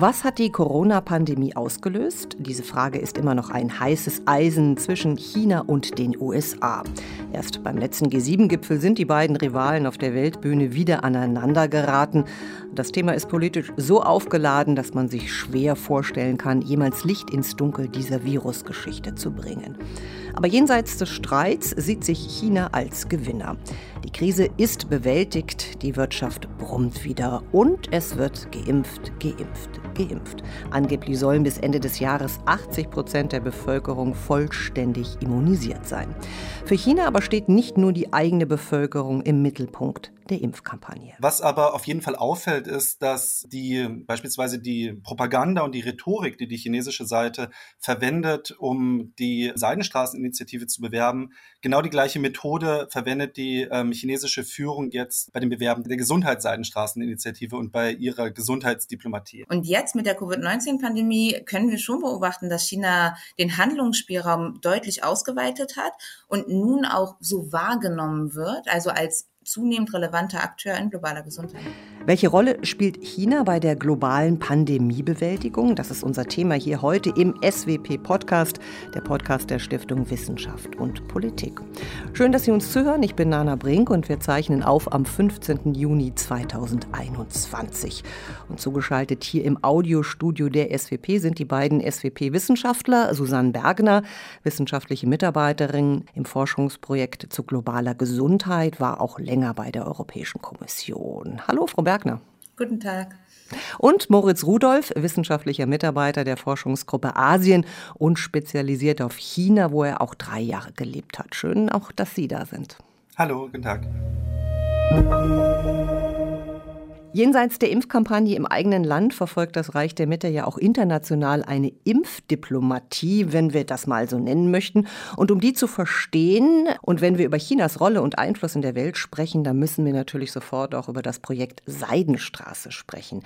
Was hat die Corona-Pandemie ausgelöst? Diese Frage ist immer noch ein heißes Eisen zwischen China und den USA. Erst beim letzten G7-Gipfel sind die beiden Rivalen auf der Weltbühne wieder aneinander geraten. Das Thema ist politisch so aufgeladen, dass man sich schwer vorstellen kann, jemals Licht ins Dunkel dieser Virusgeschichte zu bringen. Aber jenseits des Streits sieht sich China als Gewinner. Die Krise ist bewältigt, die Wirtschaft brummt wieder und es wird geimpft, geimpft, geimpft. Angeblich sollen bis Ende des Jahres 80 Prozent der Bevölkerung vollständig immunisiert sein. Für China aber steht nicht nur die eigene Bevölkerung im Mittelpunkt der Impfkampagne. Was aber auf jeden Fall auffällt, ist, dass die beispielsweise die Propaganda und die Rhetorik, die die chinesische Seite verwendet, um die Seidenstraßeninitiative zu bewerben, genau die gleiche Methode verwendet die ähm, chinesische Führung jetzt bei dem Bewerben der Gesundheitsseidenstraßeninitiative und bei ihrer Gesundheitsdiplomatie. Und jetzt mit der Covid-19-Pandemie können wir schon beobachten, dass China den Handlungsspielraum deutlich ausgeweitet hat und nun auch so wahrgenommen wird, also als zunehmend relevanter Akteur in globaler Gesundheit. Welche Rolle spielt China bei der globalen Pandemiebewältigung? Das ist unser Thema hier heute im SWP-Podcast, der Podcast der Stiftung Wissenschaft und Politik. Schön, dass Sie uns zuhören. Ich bin Nana Brink und wir zeichnen auf am 15. Juni 2021. Und zugeschaltet hier im Audiostudio der SWP sind die beiden SWP-Wissenschaftler, Susanne Bergner, wissenschaftliche Mitarbeiterin im Forschungsprojekt zu globaler Gesundheit, war auch länger länger bei der Europäischen Kommission. Hallo, Frau Bergner. Guten Tag. Und Moritz Rudolph, wissenschaftlicher Mitarbeiter der Forschungsgruppe Asien und spezialisiert auf China, wo er auch drei Jahre gelebt hat. Schön auch, dass Sie da sind. Hallo, guten Tag. Jenseits der Impfkampagne im eigenen Land verfolgt das Reich der Mitte ja auch international eine Impfdiplomatie, wenn wir das mal so nennen möchten. Und um die zu verstehen und wenn wir über Chinas Rolle und Einfluss in der Welt sprechen, dann müssen wir natürlich sofort auch über das Projekt Seidenstraße sprechen.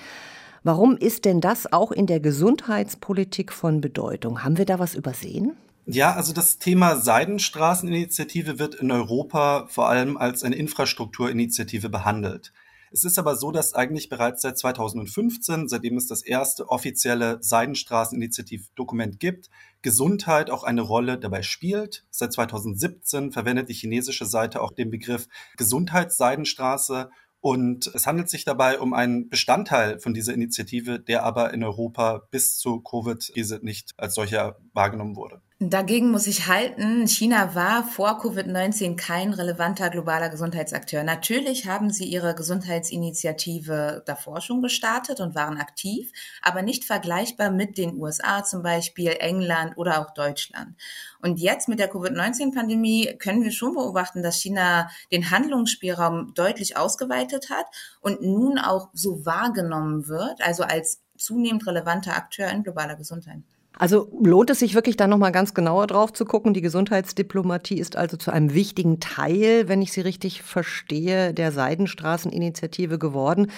Warum ist denn das auch in der Gesundheitspolitik von Bedeutung? Haben wir da was übersehen? Ja, also das Thema Seidenstraßeninitiative wird in Europa vor allem als eine Infrastrukturinitiative behandelt. Es ist aber so, dass eigentlich bereits seit 2015, seitdem es das erste offizielle Seidenstraßeninitiativdokument gibt, Gesundheit auch eine Rolle dabei spielt. Seit 2017 verwendet die chinesische Seite auch den Begriff Gesundheitsseidenstraße und es handelt sich dabei um einen Bestandteil von dieser Initiative, der aber in Europa bis zur Covid-Krise nicht als solcher wahrgenommen wurde. Dagegen muss ich halten, China war vor Covid-19 kein relevanter globaler Gesundheitsakteur. Natürlich haben sie ihre Gesundheitsinitiative davor schon gestartet und waren aktiv, aber nicht vergleichbar mit den USA zum Beispiel, England oder auch Deutschland. Und jetzt mit der Covid-19-Pandemie können wir schon beobachten, dass China den Handlungsspielraum deutlich ausgeweitet hat und nun auch so wahrgenommen wird, also als zunehmend relevanter Akteur in globaler Gesundheit. Also lohnt es sich wirklich da noch mal ganz genauer drauf zu gucken. Die Gesundheitsdiplomatie ist also zu einem wichtigen Teil, wenn ich Sie richtig verstehe, der Seidenstraßeninitiative geworden.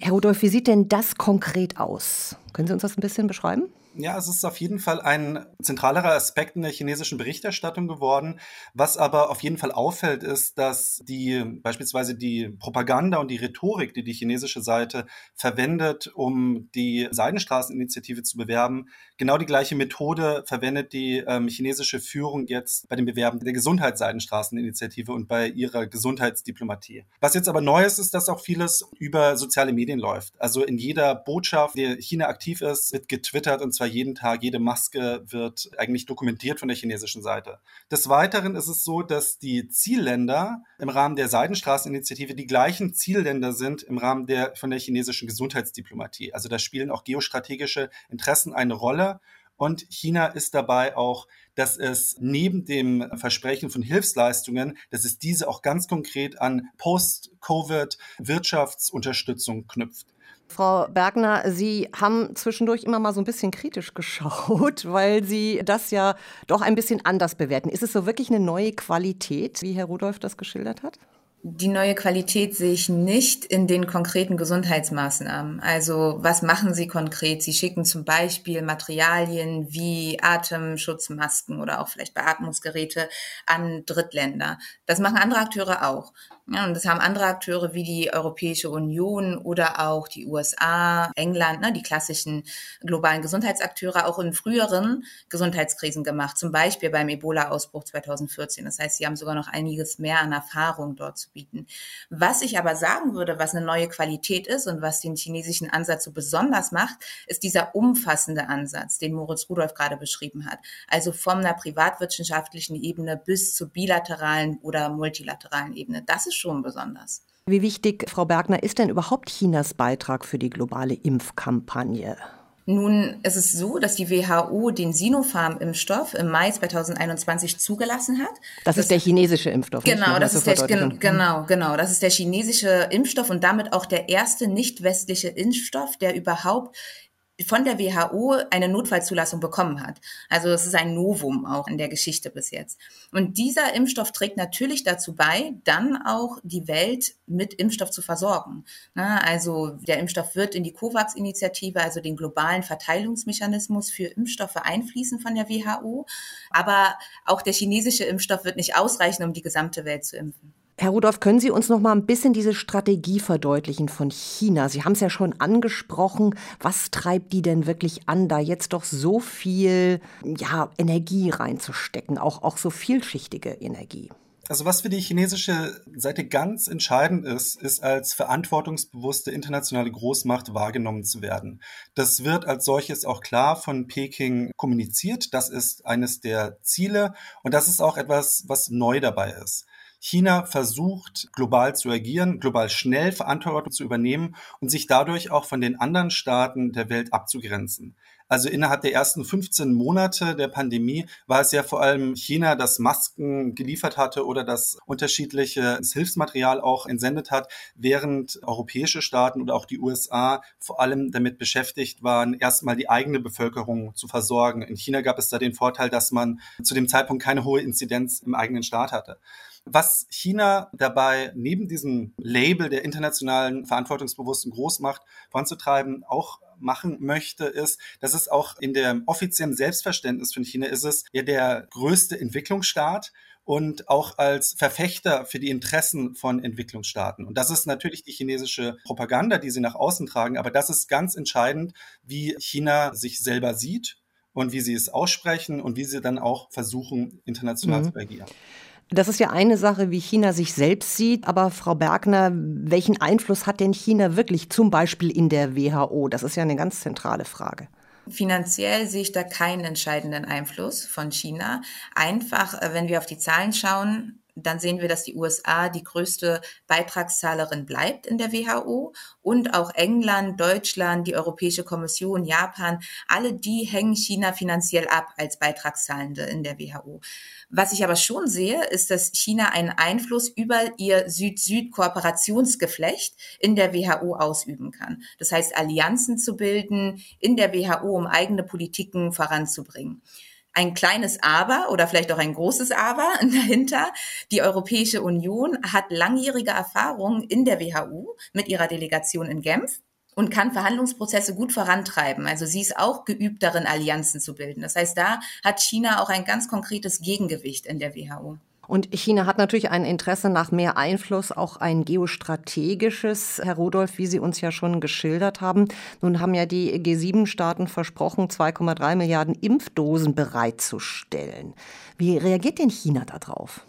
Herr Rudolph, wie sieht denn das konkret aus? Können Sie uns das ein bisschen beschreiben? Ja, es ist auf jeden Fall ein zentralerer Aspekt in der chinesischen Berichterstattung geworden. Was aber auf jeden Fall auffällt, ist, dass die beispielsweise die Propaganda und die Rhetorik, die die chinesische Seite verwendet, um die Seidenstraßeninitiative zu bewerben, genau die gleiche Methode verwendet die ähm, chinesische Führung jetzt bei dem Bewerben der Gesundheitsseidenstraßeninitiative und bei ihrer Gesundheitsdiplomatie. Was jetzt aber neu ist, ist, dass auch vieles über soziale Medien läuft. Also in jeder Botschaft, die China aktiv ist, wird getwittert und zwar jeden Tag, jede Maske wird eigentlich dokumentiert von der chinesischen Seite. Des Weiteren ist es so, dass die Zielländer im Rahmen der Seidenstraßeninitiative die gleichen Zielländer sind im Rahmen der von der chinesischen Gesundheitsdiplomatie. Also da spielen auch geostrategische Interessen eine Rolle. Und China ist dabei auch, dass es neben dem Versprechen von Hilfsleistungen, dass es diese auch ganz konkret an Post-Covid-Wirtschaftsunterstützung knüpft. Frau Bergner, Sie haben zwischendurch immer mal so ein bisschen kritisch geschaut, weil Sie das ja doch ein bisschen anders bewerten. Ist es so wirklich eine neue Qualität, wie Herr Rudolph das geschildert hat? Die neue Qualität sehe ich nicht in den konkreten Gesundheitsmaßnahmen. Also was machen Sie konkret? Sie schicken zum Beispiel Materialien wie Atemschutzmasken oder auch vielleicht Beatmungsgeräte an Drittländer. Das machen andere Akteure auch. Ja, und das haben andere Akteure wie die Europäische Union oder auch die USA, England, ne, die klassischen globalen Gesundheitsakteure auch in früheren Gesundheitskrisen gemacht, zum Beispiel beim Ebola-Ausbruch 2014. Das heißt, sie haben sogar noch einiges mehr an Erfahrung dort zu bieten. Was ich aber sagen würde, was eine neue Qualität ist und was den chinesischen Ansatz so besonders macht, ist dieser umfassende Ansatz, den Moritz Rudolph gerade beschrieben hat. Also von einer privatwirtschaftlichen Ebene bis zur bilateralen oder multilateralen Ebene. Das ist schon besonders. Wie wichtig, Frau Bergner, ist denn überhaupt Chinas Beitrag für die globale Impfkampagne? Nun ist es so, dass die WHO den Sinopharm-Impfstoff im Mai 2021 zugelassen hat. Das, das ist der chinesische Impfstoff. Genau, das ist der, genau, genau, das ist der chinesische Impfstoff und damit auch der erste nicht westliche Impfstoff, der überhaupt von der WHO eine Notfallzulassung bekommen hat. Also es ist ein Novum auch in der Geschichte bis jetzt. Und dieser Impfstoff trägt natürlich dazu bei, dann auch die Welt mit Impfstoff zu versorgen. Also der Impfstoff wird in die COVAX-Initiative, also den globalen Verteilungsmechanismus für Impfstoffe einfließen von der WHO. Aber auch der chinesische Impfstoff wird nicht ausreichen, um die gesamte Welt zu impfen. Herr Rudolph, können Sie uns noch mal ein bisschen diese Strategie verdeutlichen von China? Sie haben es ja schon angesprochen. Was treibt die denn wirklich an, da jetzt doch so viel ja, Energie reinzustecken, auch, auch so vielschichtige Energie? Also was für die chinesische Seite ganz entscheidend ist, ist als verantwortungsbewusste internationale Großmacht wahrgenommen zu werden. Das wird als solches auch klar von Peking kommuniziert. Das ist eines der Ziele und das ist auch etwas, was neu dabei ist. China versucht, global zu agieren, global schnell Verantwortung zu übernehmen und sich dadurch auch von den anderen Staaten der Welt abzugrenzen. Also innerhalb der ersten 15 Monate der Pandemie war es ja vor allem China, das Masken geliefert hatte oder das unterschiedliche Hilfsmaterial auch entsendet hat, während europäische Staaten oder auch die USA vor allem damit beschäftigt waren, erstmal die eigene Bevölkerung zu versorgen. In China gab es da den Vorteil, dass man zu dem Zeitpunkt keine hohe Inzidenz im eigenen Staat hatte. Was China dabei neben diesem Label der internationalen verantwortungsbewussten Großmacht voranzutreiben auch machen möchte, ist, dass es auch in dem offiziellen Selbstverständnis von China ist es ja der größte Entwicklungsstaat und auch als Verfechter für die Interessen von Entwicklungsstaaten. Und das ist natürlich die chinesische Propaganda, die sie nach außen tragen, aber das ist ganz entscheidend, wie China sich selber sieht und wie sie es aussprechen und wie sie dann auch versuchen, international mhm. zu agieren. Das ist ja eine Sache, wie China sich selbst sieht. Aber Frau Bergner, welchen Einfluss hat denn China wirklich zum Beispiel in der WHO? Das ist ja eine ganz zentrale Frage. Finanziell sehe ich da keinen entscheidenden Einfluss von China. Einfach, äh, wenn wir auf die Zahlen schauen, dann sehen wir, dass die USA die größte Beitragszahlerin bleibt in der WHO und auch England, Deutschland, die Europäische Kommission, Japan, alle die hängen China finanziell ab als Beitragszahlende in der WHO. Was ich aber schon sehe, ist, dass China einen Einfluss über ihr Süd-Süd-Kooperationsgeflecht in der WHO ausüben kann. Das heißt, Allianzen zu bilden in der WHO, um eigene Politiken voranzubringen ein kleines Aber oder vielleicht auch ein großes Aber dahinter. Die Europäische Union hat langjährige Erfahrung in der WHO mit ihrer Delegation in Genf und kann Verhandlungsprozesse gut vorantreiben. Also sie ist auch geübt darin, Allianzen zu bilden. Das heißt, da hat China auch ein ganz konkretes Gegengewicht in der WHO. Und China hat natürlich ein Interesse nach mehr Einfluss, auch ein geostrategisches, Herr Rudolph, wie Sie uns ja schon geschildert haben. Nun haben ja die G7-Staaten versprochen, 2,3 Milliarden Impfdosen bereitzustellen. Wie reagiert denn China darauf?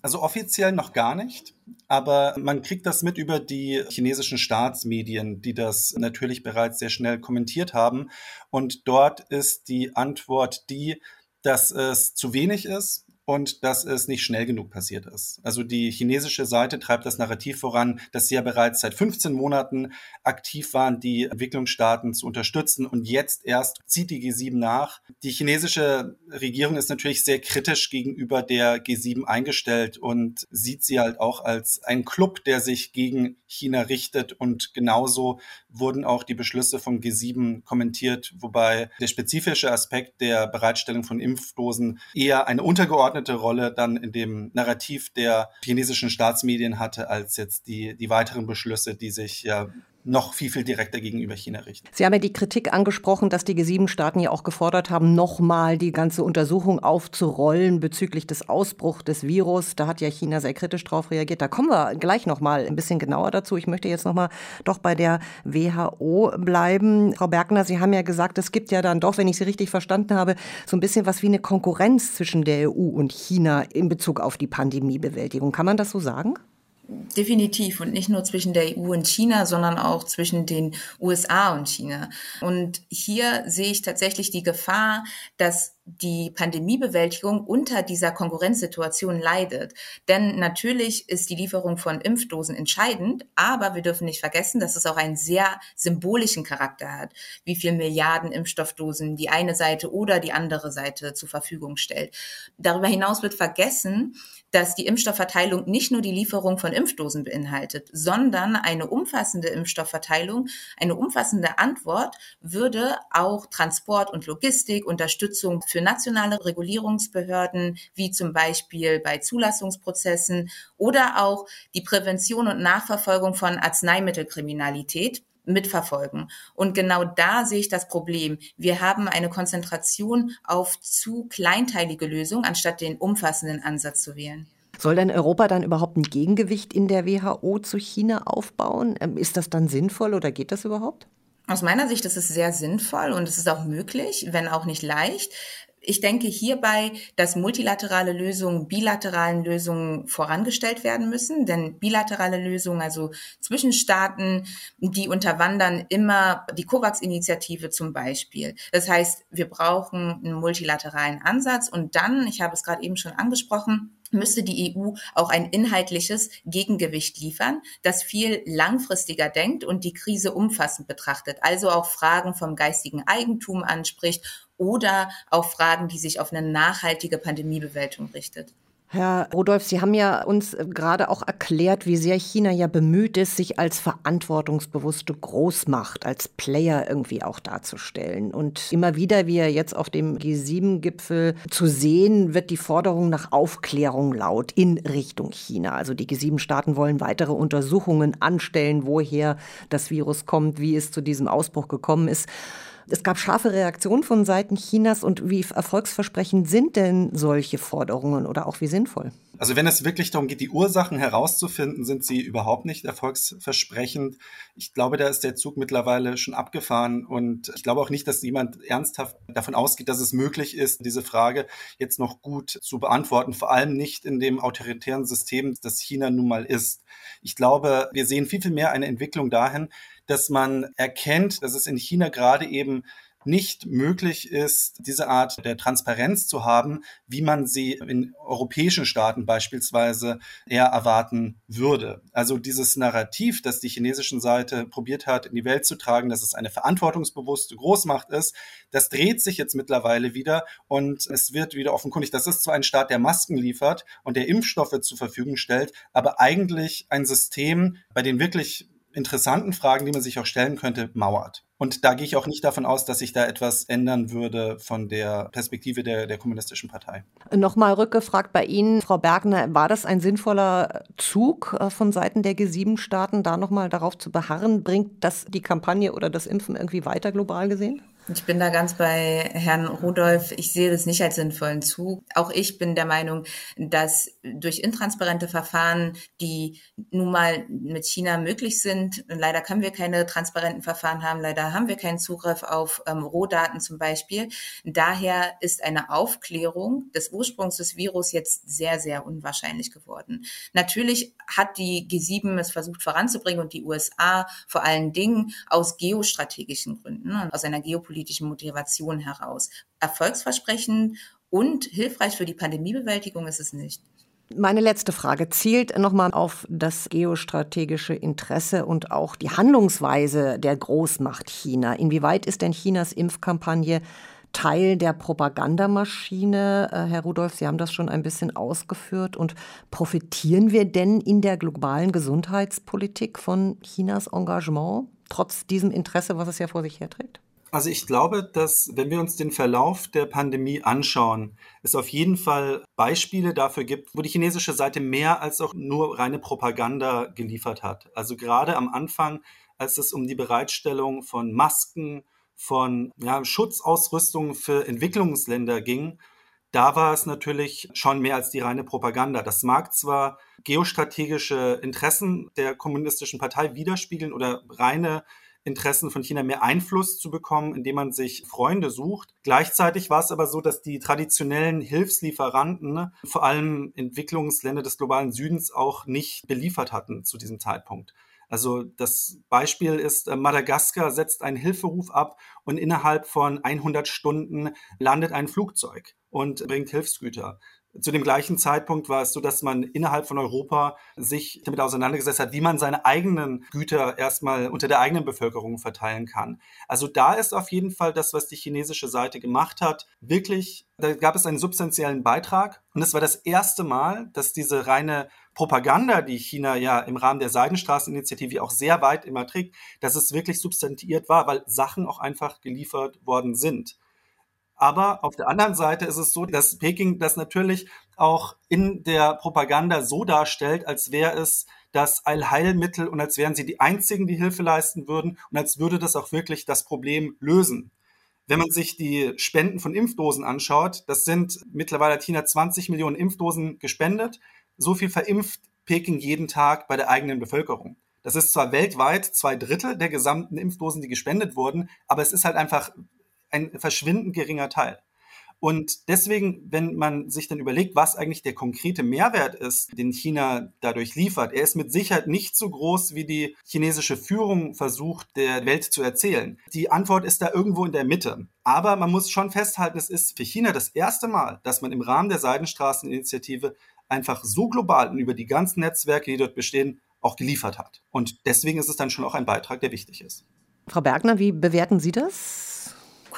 Also offiziell noch gar nicht, aber man kriegt das mit über die chinesischen Staatsmedien, die das natürlich bereits sehr schnell kommentiert haben. Und dort ist die Antwort die, dass es zu wenig ist, und dass es nicht schnell genug passiert ist. Also die chinesische Seite treibt das Narrativ voran, dass sie ja bereits seit 15 Monaten aktiv waren, die Entwicklungsstaaten zu unterstützen und jetzt erst zieht die G7 nach. Die chinesische Regierung ist natürlich sehr kritisch gegenüber der G7 eingestellt und sieht sie halt auch als einen Club, der sich gegen China richtet und genauso wurden auch die Beschlüsse vom G7 kommentiert, wobei der spezifische Aspekt der Bereitstellung von Impfdosen eher eine untergeordnete Rolle dann in dem Narrativ der chinesischen Staatsmedien hatte, als jetzt die, die weiteren Beschlüsse, die sich ja noch viel, viel direkter gegenüber China richten. Sie haben ja die Kritik angesprochen, dass die G7-Staaten ja auch gefordert haben, nochmal die ganze Untersuchung aufzurollen bezüglich des Ausbruchs des Virus. Da hat ja China sehr kritisch darauf reagiert. Da kommen wir gleich nochmal ein bisschen genauer dazu. Ich möchte jetzt nochmal doch bei der WHO bleiben. Frau Bergner, Sie haben ja gesagt, es gibt ja dann doch, wenn ich Sie richtig verstanden habe, so ein bisschen was wie eine Konkurrenz zwischen der EU und China in Bezug auf die Pandemiebewältigung. Kann man das so sagen? Definitiv und nicht nur zwischen der EU und China, sondern auch zwischen den USA und China. Und hier sehe ich tatsächlich die Gefahr, dass die Pandemiebewältigung unter dieser Konkurrenzsituation leidet. Denn natürlich ist die Lieferung von Impfdosen entscheidend, aber wir dürfen nicht vergessen, dass es auch einen sehr symbolischen Charakter hat, wie viel Milliarden Impfstoffdosen die eine Seite oder die andere Seite zur Verfügung stellt. Darüber hinaus wird vergessen, dass die Impfstoffverteilung nicht nur die Lieferung von Impfdosen beinhaltet, sondern eine umfassende Impfstoffverteilung, eine umfassende Antwort würde auch Transport und Logistik, Unterstützung für nationale Regulierungsbehörden, wie zum Beispiel bei Zulassungsprozessen oder auch die Prävention und Nachverfolgung von Arzneimittelkriminalität mitverfolgen. Und genau da sehe ich das Problem. Wir haben eine Konzentration auf zu kleinteilige Lösungen, anstatt den umfassenden Ansatz zu wählen. Soll denn Europa dann überhaupt ein Gegengewicht in der WHO zu China aufbauen? Ähm, ist das dann sinnvoll oder geht das überhaupt? Aus meiner Sicht ist es sehr sinnvoll und es ist auch möglich, wenn auch nicht leicht. Ich denke hierbei, dass multilaterale Lösungen bilateralen Lösungen vorangestellt werden müssen, denn bilaterale Lösungen, also zwischen Staaten, die unterwandern immer die COVAX-Initiative zum Beispiel. Das heißt, wir brauchen einen multilateralen Ansatz. Und dann, ich habe es gerade eben schon angesprochen, müsste die EU auch ein inhaltliches Gegengewicht liefern, das viel langfristiger denkt und die Krise umfassend betrachtet, also auch Fragen vom geistigen Eigentum anspricht oder auch Fragen, die sich auf eine nachhaltige Pandemiebewältigung richtet. Herr Rudolph, Sie haben ja uns äh, gerade auch erklärt, wie sehr China ja bemüht ist, sich als verantwortungsbewusste Großmacht, als Player irgendwie auch darzustellen. Und immer wieder, wie er jetzt auf dem G7-Gipfel zu sehen, wird die Forderung nach Aufklärung laut in Richtung China. Also die G7-Staaten wollen weitere Untersuchungen anstellen, woher das Virus kommt, wie es zu diesem Ausbruch gekommen ist. Es gab scharfe Reaktionen von Seiten Chinas und wie erfolgsversprechend sind denn solche Forderungen oder auch wie sinnvoll? Also wenn es wirklich darum geht, die Ursachen herauszufinden, sind sie überhaupt nicht erfolgsversprechend. Ich glaube, da ist der Zug mittlerweile schon abgefahren und ich glaube auch nicht, dass jemand ernsthaft davon ausgeht, dass es möglich ist, diese Frage jetzt noch gut zu beantworten, vor allem nicht in dem autoritären System, das China nun mal ist. Ich glaube, wir sehen viel, viel mehr eine Entwicklung dahin, dass man erkennt, dass es in China gerade eben nicht möglich ist, diese Art der Transparenz zu haben, wie man sie in europäischen Staaten beispielsweise eher erwarten würde. Also dieses Narrativ, das die chinesische Seite probiert hat, in die Welt zu tragen, dass es eine verantwortungsbewusste Großmacht ist, das dreht sich jetzt mittlerweile wieder und es wird wieder offenkundig, das ist zwar ein Staat, der Masken liefert und der Impfstoffe zur Verfügung stellt, aber eigentlich ein System, bei dem wirklich interessanten Fragen, die man sich auch stellen könnte, mauert. Und da gehe ich auch nicht davon aus, dass sich da etwas ändern würde von der Perspektive der, der Kommunistischen Partei. Nochmal rückgefragt bei Ihnen, Frau Bergner, war das ein sinnvoller Zug äh, von Seiten der G7-Staaten, da nochmal darauf zu beharren? Bringt das die Kampagne oder das Impfen irgendwie weiter global gesehen? Ich bin da ganz bei Herrn Rudolph. Ich sehe das nicht als sinnvollen Zug. Auch ich bin der Meinung, dass durch intransparente Verfahren, die nun mal mit China möglich sind, leider können wir keine transparenten Verfahren haben, leider haben wir keinen Zugriff auf ähm, Rohdaten zum Beispiel. Daher ist eine Aufklärung des Ursprungs des Virus jetzt sehr, sehr unwahrscheinlich geworden. Natürlich hat die G7 es versucht voranzubringen und die USA vor allen Dingen aus geostrategischen Gründen, aus einer geopolitischen politischen Motivation heraus. Erfolgsversprechend und hilfreich für die Pandemiebewältigung ist es nicht. Meine letzte Frage zielt nochmal auf das geostrategische Interesse und auch die Handlungsweise der Großmacht China. Inwieweit ist denn Chinas Impfkampagne Teil der Propagandamaschine? Äh, Herr Rudolph, Sie haben das schon ein bisschen ausgeführt. Und profitieren wir denn in der globalen Gesundheitspolitik von Chinas Engagement, trotz diesem Interesse, was es ja vor sich herträgt? Also ich glaube, dass wenn wir uns den Verlauf der Pandemie anschauen, es auf jeden Fall Beispiele dafür gibt, wo die chinesische Seite mehr als auch nur reine Propaganda geliefert hat. Also gerade am Anfang, als es um die Bereitstellung von Masken, von ja, Schutzausrüstung für Entwicklungsländer ging, da war es natürlich schon mehr als die reine Propaganda. Das mag zwar geostrategische Interessen der kommunistischen Partei widerspiegeln oder reine Interessen von China mehr Einfluss zu bekommen, indem man sich Freunde sucht. Gleichzeitig war es aber so, dass die traditionellen Hilfslieferanten, vor allem Entwicklungsländer des globalen Südens, auch nicht beliefert hatten zu diesem Zeitpunkt. Also das Beispiel ist, äh, Madagaskar setzt einen Hilferuf ab und innerhalb von 100 Stunden landet ein Flugzeug und bringt Hilfsgüter. Zu dem gleichen Zeitpunkt war es so, dass man innerhalb von Europa sich damit auseinandergesetzt hat, wie man seine eigenen Güter erstmal unter der eigenen Bevölkerung verteilen kann. Also da ist auf jeden Fall das, was die chinesische Seite gemacht hat, wirklich, da gab es einen substanziellen Beitrag. Und es war das erste Mal, dass diese reine Propaganda, die China ja im Rahmen der Seidenstraßeninitiative auch sehr weit immer trägt, dass es wirklich substantiiert war, weil Sachen auch einfach geliefert worden sind. Aber auf der anderen Seite ist es so, dass Peking das natürlich auch in der Propaganda so darstellt, als wäre es das Allheilmittel und als wären sie die einzigen, die Hilfe leisten würden und als würde das auch wirklich das Problem lösen. Wenn man sich die Spenden von Impfdosen anschaut, das sind mittlerweile China 20 Millionen Impfdosen gespendet. So viel verimpft Peking jeden Tag bei der eigenen Bevölkerung. Das ist zwar weltweit zwei Drittel der gesamten Impfdosen, die gespendet wurden, aber es ist halt einfach ein verschwindend geringer Teil. Und deswegen, wenn man sich dann überlegt, was eigentlich der konkrete Mehrwert ist, den China dadurch liefert, er ist mit Sicherheit nicht so groß, wie die chinesische Führung versucht, der Welt zu erzählen. Die Antwort ist da irgendwo in der Mitte. Aber man muss schon festhalten, es ist für China das erste Mal, dass man im Rahmen der Seidenstraßeninitiative einfach so global und über die ganzen Netzwerke, die dort bestehen, auch geliefert hat. Und deswegen ist es dann schon auch ein Beitrag, der wichtig ist. Frau Bergner, wie bewerten Sie das?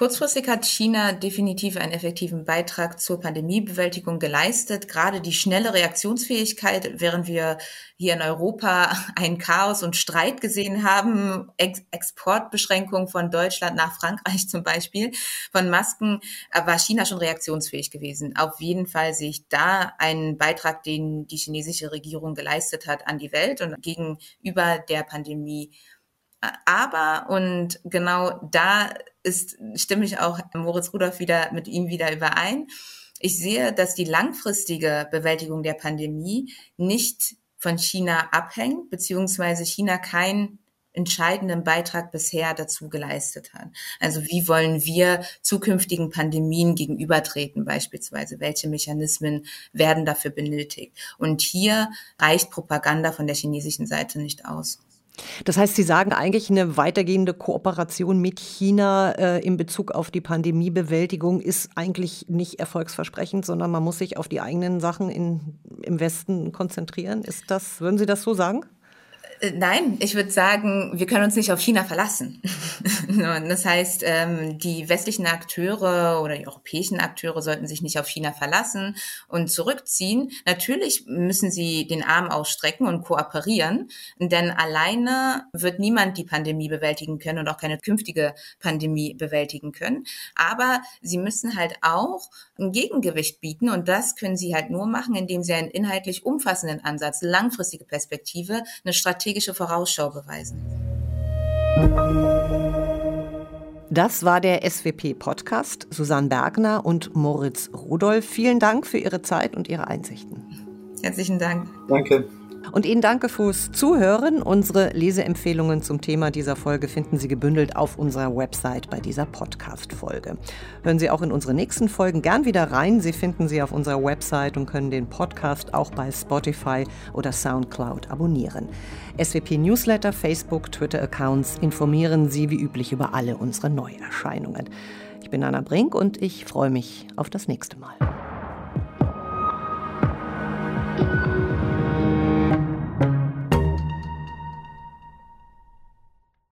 Kurzfristig hat China definitiv einen effektiven Beitrag zur Pandemiebewältigung geleistet. Gerade die schnelle Reaktionsfähigkeit, während wir hier in Europa ein Chaos und Streit gesehen haben, Ex Exportbeschränkungen von Deutschland nach Frankreich zum Beispiel, von Masken, äh, war China schon reaktionsfähig gewesen. Auf jeden Fall sehe ich da einen Beitrag, den die chinesische Regierung geleistet hat an die Welt und gegenüber der Pandemie aber, und genau da ist, stimme ich auch Moritz Rudolph wieder mit ihm wieder überein. Ich sehe, dass die langfristige Bewältigung der Pandemie nicht von China abhängt, beziehungsweise China keinen entscheidenden Beitrag bisher dazu geleistet hat. Also wie wollen wir zukünftigen Pandemien gegenübertreten beispielsweise? Welche Mechanismen werden dafür benötigt? Und hier reicht Propaganda von der chinesischen Seite nicht aus. Das heißt, Sie sagen eigentlich, eine weitergehende Kooperation mit China äh, in Bezug auf die Pandemiebewältigung ist eigentlich nicht erfolgsversprechend, sondern man muss sich auf die eigenen Sachen in, im Westen konzentrieren. Ist das, würden Sie das so sagen? Nein, ich würde sagen, wir können uns nicht auf China verlassen. das heißt, ähm, die westlichen Akteure oder die europäischen Akteure sollten sich nicht auf China verlassen und zurückziehen. Natürlich müssen sie den Arm ausstrecken und kooperieren, denn alleine wird niemand die Pandemie bewältigen können und auch keine künftige Pandemie bewältigen können. Aber sie müssen halt auch ein Gegengewicht bieten und das können sie halt nur machen, indem sie einen inhaltlich umfassenden Ansatz, langfristige Perspektive, eine Strategie strategische Vorausschau beweisen. Das war der SWP-Podcast. Susanne Bergner und Moritz Rudolph. Vielen Dank für Ihre Zeit und Ihre Einsichten. Herzlichen Dank. Danke. Und Ihnen danke fürs Zuhören. Unsere Leseempfehlungen zum Thema dieser Folge finden Sie gebündelt auf unserer Website bei dieser Podcast-Folge. Hören Sie auch in unsere nächsten Folgen gern wieder rein. Sie finden sie auf unserer Website und können den Podcast auch bei Spotify oder Soundcloud abonnieren. SWP Newsletter, Facebook, Twitter-Accounts informieren Sie wie üblich über alle unsere Neuerscheinungen. Ich bin Anna Brink und ich freue mich auf das nächste Mal.